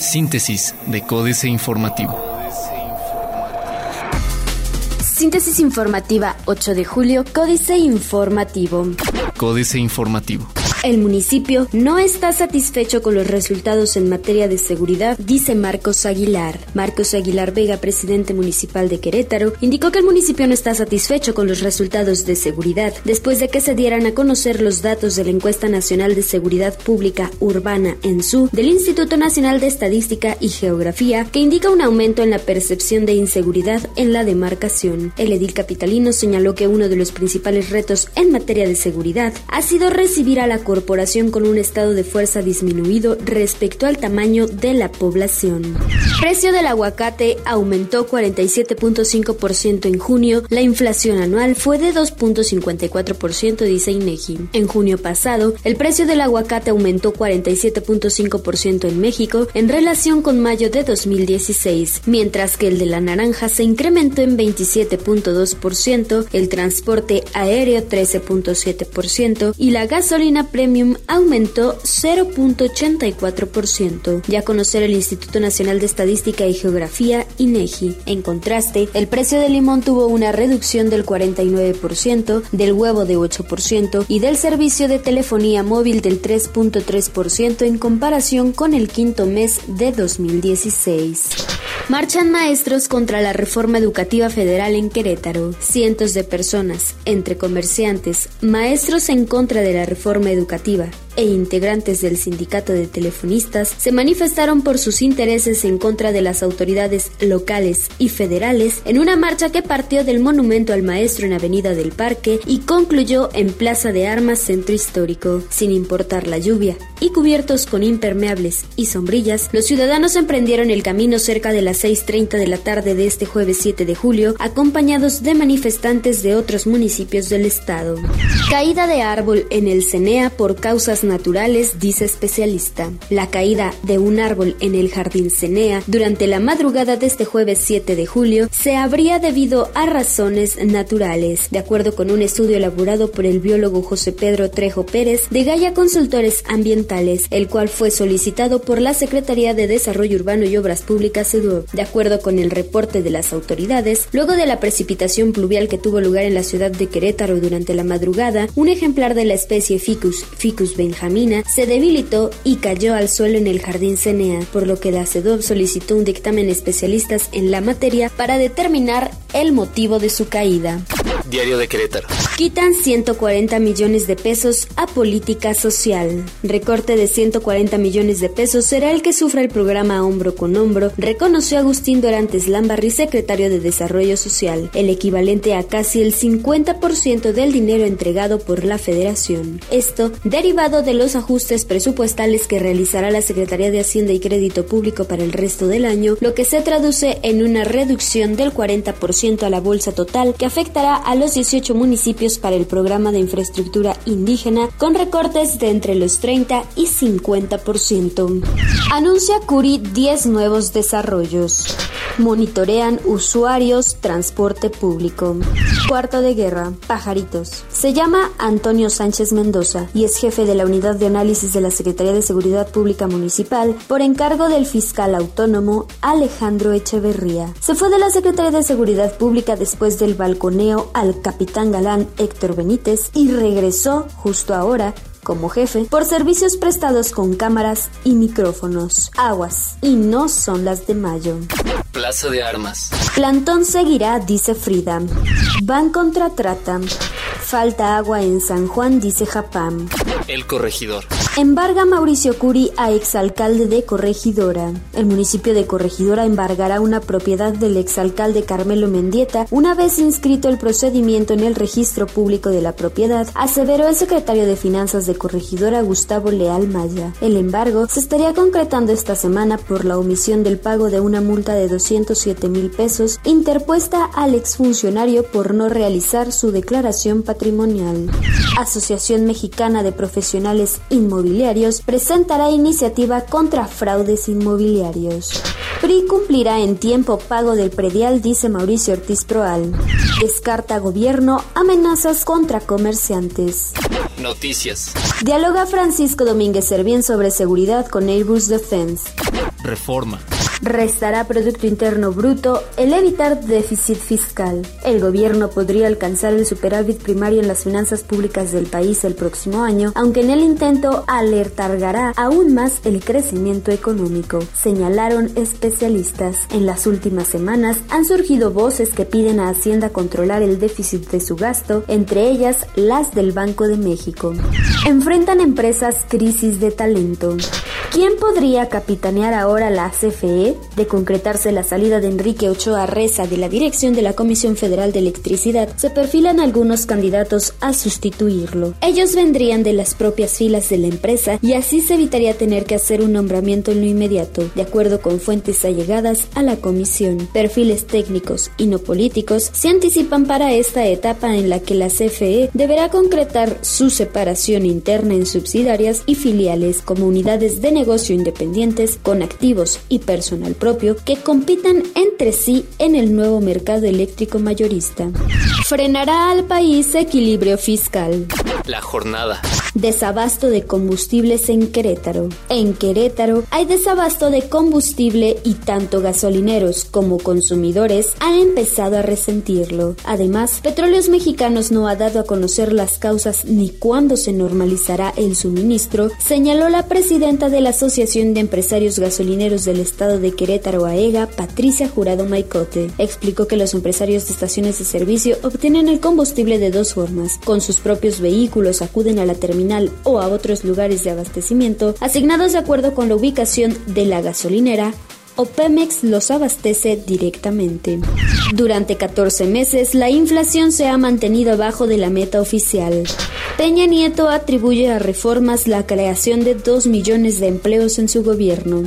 Síntesis de Códice Informativo. Síntesis informativa 8 de julio, Códice Informativo. Códice Informativo. El municipio no está satisfecho con los resultados en materia de seguridad, dice Marcos Aguilar. Marcos Aguilar Vega, presidente municipal de Querétaro, indicó que el municipio no está satisfecho con los resultados de seguridad después de que se dieran a conocer los datos de la encuesta nacional de seguridad pública urbana ENSU del Instituto Nacional de Estadística y Geografía que indica un aumento en la percepción de inseguridad en la demarcación. El edil capitalino señaló que uno de los principales retos en materia de seguridad ha sido recibir a la corporación con un estado de fuerza disminuido respecto al tamaño de la población. Precio del aguacate aumentó 47.5% en junio, la inflación anual fue de 2.54%, dice INEGI. En junio pasado, el precio del aguacate aumentó 47.5% en México en relación con mayo de 2016, mientras que el de la naranja se incrementó en 27.2%, el transporte aéreo 13.7% y la gasolina Premium aumentó 0.84%. Ya conocer el Instituto Nacional de Estadística y Geografía, INEGI. En contraste, el precio del limón tuvo una reducción del 49%, del huevo de 8% y del servicio de telefonía móvil del 3.3% en comparación con el quinto mes de 2016. Marchan maestros contra la reforma educativa federal en Querétaro. Cientos de personas, entre comerciantes, maestros en contra de la reforma educativa e integrantes del sindicato de telefonistas se manifestaron por sus intereses en contra de las autoridades locales y federales en una marcha que partió del monumento al maestro en Avenida del Parque y concluyó en Plaza de Armas Centro Histórico. Sin importar la lluvia y cubiertos con impermeables y sombrillas, los ciudadanos emprendieron el camino cerca de las 6.30 de la tarde de este jueves 7 de julio, acompañados de manifestantes de otros municipios del estado. Caída de árbol en el Cenea por causas naturales, dice especialista. La caída de un árbol en el jardín Cenea durante la madrugada de este jueves 7 de julio se habría debido a razones naturales, de acuerdo con un estudio elaborado por el biólogo José Pedro Trejo Pérez de Gaia Consultores Ambientales, el cual fue solicitado por la Secretaría de Desarrollo Urbano y Obras Públicas SEDUR. De acuerdo con el reporte de las autoridades, luego de la precipitación pluvial que tuvo lugar en la ciudad de Querétaro durante la madrugada, un ejemplar de la especie Ficus, Ficus se debilitó y cayó al suelo en el jardín Cenea, por lo que la CEDOB solicitó un dictamen especialistas en la materia para determinar el motivo de su caída. Diario de Querétaro. Quitan 140 millones de pesos a política social. Recorte de 140 millones de pesos será el que sufra el programa Hombro con Hombro, reconoció Agustín Dorantes Lambarri, secretario de Desarrollo Social, el equivalente a casi el 50% del dinero entregado por la Federación. Esto derivado de los ajustes presupuestales que realizará la Secretaría de Hacienda y Crédito Público para el resto del año, lo que se traduce en una reducción del 40% a la bolsa total que afectará a los 18 municipios para el programa de infraestructura indígena con recortes de entre los 30 y 50%. Anuncia Curi 10 nuevos desarrollos. Monitorean usuarios, transporte público. Cuarto de guerra, pajaritos. Se llama Antonio Sánchez Mendoza y es jefe de la unidad de análisis de la Secretaría de Seguridad Pública Municipal por encargo del fiscal autónomo Alejandro Echeverría. Se fue de la Secretaría de Seguridad Pública después del balconeo al capitán galán Héctor Benítez y regresó justo ahora como jefe por servicios prestados con cámaras y micrófonos. Aguas, y no son las de mayo. Plaza de Armas. Plantón seguirá, dice Frida. Van contra trata. Falta agua en San Juan, dice Japam. El corregidor. Embarga Mauricio Curi a exalcalde de Corregidora. El municipio de Corregidora embargará una propiedad del exalcalde Carmelo Mendieta una vez inscrito el procedimiento en el registro público de la propiedad, aseveró el secretario de Finanzas de Corregidora Gustavo Leal Maya. El embargo se estaría concretando esta semana por la omisión del pago de una multa de 207 mil pesos interpuesta al exfuncionario por no realizar su declaración patrimonial. Asociación Mexicana de Profesionales Inmobiliarios presentará iniciativa contra fraudes inmobiliarios. PRI cumplirá en tiempo pago del predial, dice Mauricio Ortiz Proal. Descarta gobierno amenazas contra comerciantes. Noticias. Dialoga Francisco Domínguez Servién sobre seguridad con Airbus Defense. Reforma. Restará Producto Interno Bruto el evitar déficit fiscal. El gobierno podría alcanzar el superávit primario en las finanzas públicas del país el próximo año, aunque en el intento alertargará aún más el crecimiento económico, señalaron especialistas. En las últimas semanas han surgido voces que piden a Hacienda controlar el déficit de su gasto, entre ellas las del Banco de México. Enfrentan empresas crisis de talento. ¿Quién podría capitanear ahora la CFE? De concretarse la salida de Enrique Ochoa Reza de la dirección de la Comisión Federal de Electricidad, se perfilan algunos candidatos a sustituirlo. Ellos vendrían de las propias filas de la empresa y así se evitaría tener que hacer un nombramiento en lo inmediato, de acuerdo con fuentes allegadas a la comisión. Perfiles técnicos y no políticos se anticipan para esta etapa en la que la CFE deberá concretar su separación interna en subsidiarias y filiales como unidades de negocio independientes con activos y personal propio que compitan entre sí en el nuevo mercado eléctrico mayorista. Frenará al país equilibrio fiscal. La jornada. Desabasto de combustibles en Querétaro. En Querétaro hay desabasto de combustible y tanto gasolineros como consumidores han empezado a resentirlo. Además, Petróleos Mexicanos no ha dado a conocer las causas ni cuándo se normalizará el suministro, señaló la presidenta de la Asociación de Empresarios Gasolineros del Estado de Querétaro AEGA, Patricia Jurado Maicote. Explicó que los empresarios de estaciones de servicio obtienen el combustible de dos formas. Con sus propios vehículos acuden a la terminal o a otros lugares de abastecimiento asignados de acuerdo con la ubicación de la gasolinera o Pemex los abastece directamente. Durante 14 meses, la inflación se ha mantenido abajo de la meta oficial. Peña Nieto atribuye a reformas la creación de 2 millones de empleos en su gobierno.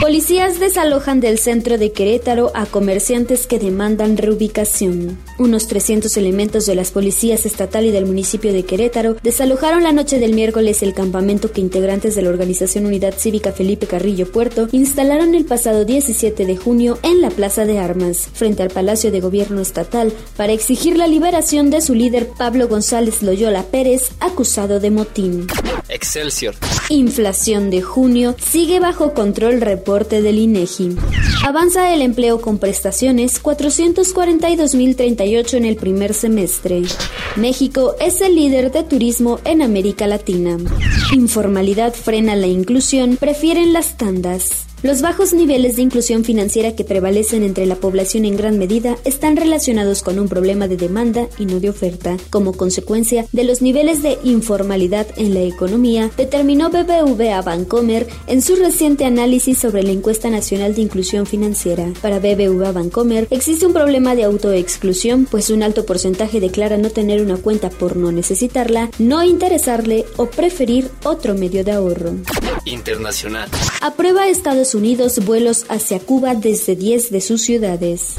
Policías desalojan del centro de Querétaro a comerciantes que demandan reubicación. Unos 300 elementos de las policías estatal y del municipio de Querétaro desalojaron la noche del miércoles el campamento que integrantes de la organización Unidad Cívica Felipe Carrillo Puerto instalaron el pasado 17 de junio en la Plaza de Armas, frente al Palacio de Gobierno Estatal, para exigir la liberación de su líder Pablo González Loyola Pérez, acusado de motín. Excelsior. Inflación de junio sigue bajo control reporte del INEGI. Avanza el empleo con prestaciones 442.038 en el primer semestre. México es el líder de turismo en América Latina. Informalidad frena la inclusión, prefieren las tandas. Los bajos niveles de inclusión financiera que prevalecen entre la población en gran medida están relacionados con un problema de demanda y no de oferta. Como consecuencia de los niveles de informalidad en la economía, determinó BBVA Bancomer en su reciente análisis sobre la encuesta nacional de inclusión financiera. Para BBVA Bancomer existe un problema de autoexclusión, pues un alto porcentaje declara no tener una cuenta por no necesitarla, no interesarle o preferir otro medio de ahorro. Internacional. Aprueba Estados Unidos vuelos hacia Cuba desde 10 de sus ciudades.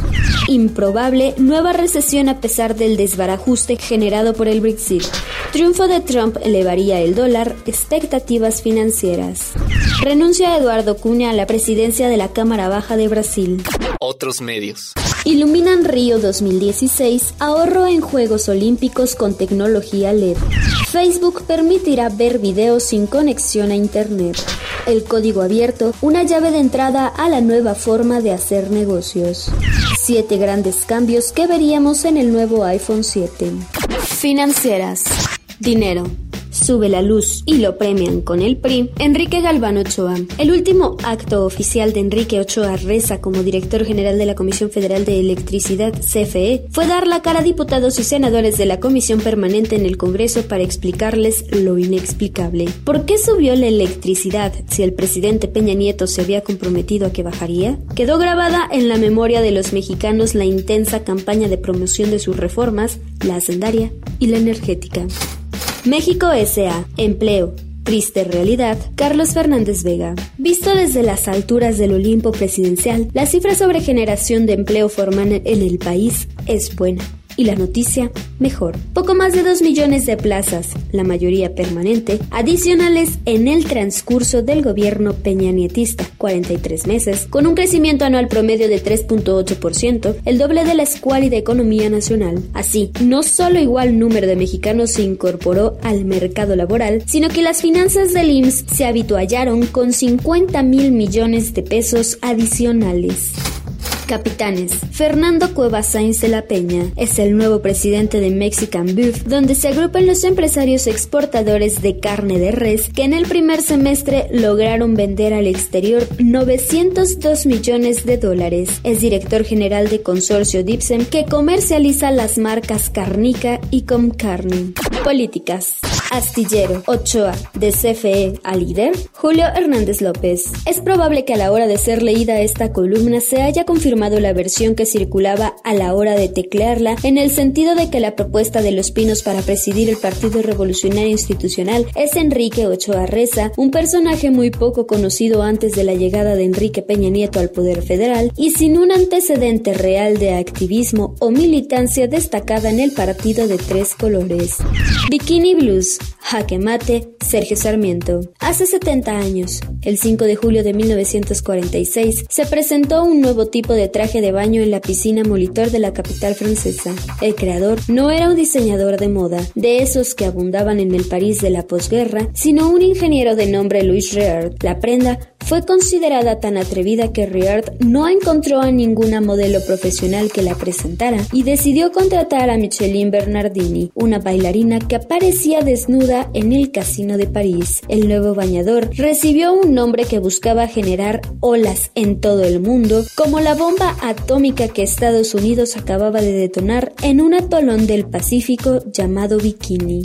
Improbable nueva recesión a pesar del desbarajuste generado por el Brexit. Triunfo de Trump elevaría el dólar, expectativas financieras. Renuncia Eduardo Cunha a la presidencia de la Cámara Baja de Brasil. Otros medios. Iluminan Río 2016, ahorro en Juegos Olímpicos con tecnología LED. Facebook permitirá ver videos sin conexión a Internet. El código abierto, una llave de entrada a la nueva forma de hacer negocios. Siete grandes cambios que veríamos en el nuevo iPhone 7. Financieras. Dinero sube la luz y lo premian con el PRI, Enrique Galván Ochoa. El último acto oficial de Enrique Ochoa Reza como director general de la Comisión Federal de Electricidad, CFE, fue dar la cara a diputados y senadores de la Comisión Permanente en el Congreso para explicarles lo inexplicable. ¿Por qué subió la electricidad si el presidente Peña Nieto se había comprometido a que bajaría? Quedó grabada en la memoria de los mexicanos la intensa campaña de promoción de sus reformas, la hacendaria y la energética. México S.A. Empleo. Triste realidad, Carlos Fernández Vega. Visto desde las alturas del Olimpo presidencial, la cifra sobre generación de empleo formal en el país es buena. Y la noticia mejor. Poco más de 2 millones de plazas, la mayoría permanente, adicionales en el transcurso del gobierno peñanietista, 43 meses, con un crecimiento anual promedio de 3.8%, el doble de la escuálida economía nacional. Así, no solo igual número de mexicanos se incorporó al mercado laboral, sino que las finanzas del IMSS se habituallaron con 50 mil millones de pesos adicionales. Capitanes. Fernando Cuevas Sainz de la Peña es el nuevo presidente de Mexican Beef, donde se agrupan los empresarios exportadores de carne de res que en el primer semestre lograron vender al exterior 902 millones de dólares. Es director general de Consorcio Dipsem que comercializa las marcas Carnica y Comcarne. Políticas. Astillero, Ochoa, de CFE a líder, Julio Hernández López. Es probable que a la hora de ser leída esta columna se haya confirmado la versión que circulaba a la hora de teclearla, en el sentido de que la propuesta de Los Pinos para presidir el Partido Revolucionario Institucional es Enrique Ochoa Reza, un personaje muy poco conocido antes de la llegada de Enrique Peña Nieto al poder federal y sin un antecedente real de activismo o militancia destacada en el partido de tres colores. Bikini Blues Jaque Mate, Sergio Sarmiento. Hace 70 años, el 5 de julio de 1946, se presentó un nuevo tipo de traje de baño en la piscina Molitor de la capital francesa. El creador no era un diseñador de moda, de esos que abundaban en el París de la posguerra, sino un ingeniero de nombre Louis Reard. La prenda fue considerada tan atrevida que Riard no encontró a ninguna modelo profesional que la presentara y decidió contratar a Micheline Bernardini, una bailarina que aparecía desnuda en el casino de París. El nuevo bañador recibió un nombre que buscaba generar olas en todo el mundo, como la bomba atómica que Estados Unidos acababa de detonar en un atolón del Pacífico llamado Bikini.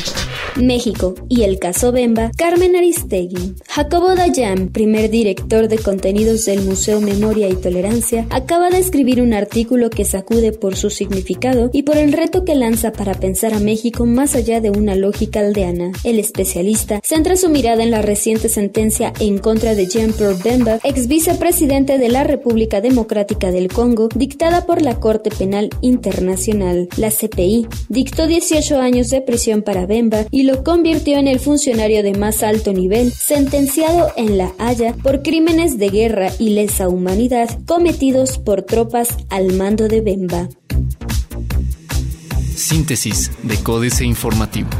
México y el caso Bemba, Carmen Aristegui. Jacobo Dayan, primer director de contenidos del Museo Memoria y Tolerancia, acaba de escribir un artículo que sacude por su significado y por el reto que lanza para pensar a México más allá de una lógica aldeana. El especialista centra su mirada en la reciente sentencia en contra de Jean-Pierre Bemba, ex vicepresidente de la República Democrática del Congo, dictada por la Corte Penal Internacional. La CPI dictó 18 años de prisión para Bemba y lo convirtió en el funcionario de más alto nivel sentenciado en La Haya por crímenes de guerra y lesa humanidad cometidos por tropas al mando de Bemba. Síntesis de Códice Informativo.